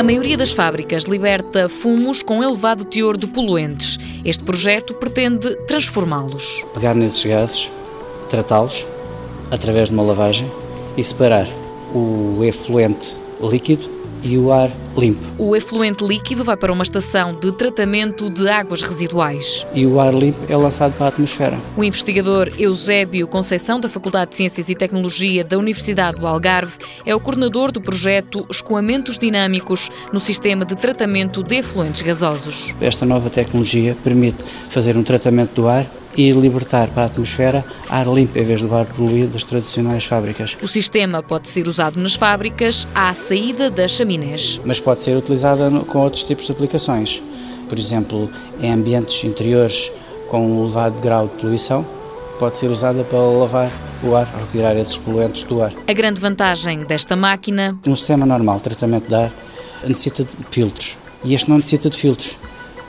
A maioria das fábricas liberta fumos com elevado teor de poluentes. Este projeto pretende transformá-los. Pegar nesses gases, tratá-los através de uma lavagem e separar o efluente líquido e o ar limpo. O efluente líquido vai para uma estação de tratamento de águas residuais. E o ar limpo é lançado para a atmosfera. O investigador Eusébio Conceição, da Faculdade de Ciências e Tecnologia da Universidade do Algarve, é o coordenador do projeto Escoamentos Dinâmicos no sistema de tratamento de efluentes gasosos. Esta nova tecnologia permite fazer um tratamento do ar e libertar para a atmosfera ar limpo em vez do ar poluído das tradicionais fábricas. O sistema pode ser usado nas fábricas à saída das chaminés. Mas pode ser utilizada com outros tipos de aplicações. Por exemplo, em ambientes interiores com um elevado grau de poluição, pode ser usada para lavar o ar, retirar esses poluentes do ar. A grande vantagem desta máquina. Um sistema normal de tratamento de ar necessita de filtros. E este não necessita de filtros.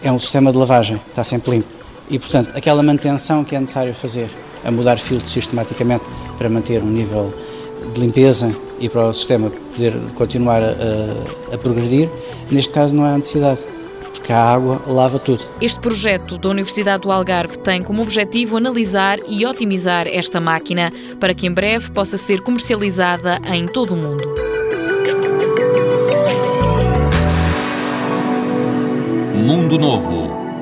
É um sistema de lavagem, está sempre limpo. E, portanto, aquela manutenção que é necessário fazer, a mudar filtros sistematicamente para manter um nível de limpeza e para o sistema poder continuar a, a, progredir, neste caso não há necessidade porque a água lava tudo. Este projeto da Universidade do Algarve tem como objetivo analisar e otimizar esta máquina para que em breve possa ser comercializada em todo o mundo. Mundo Novo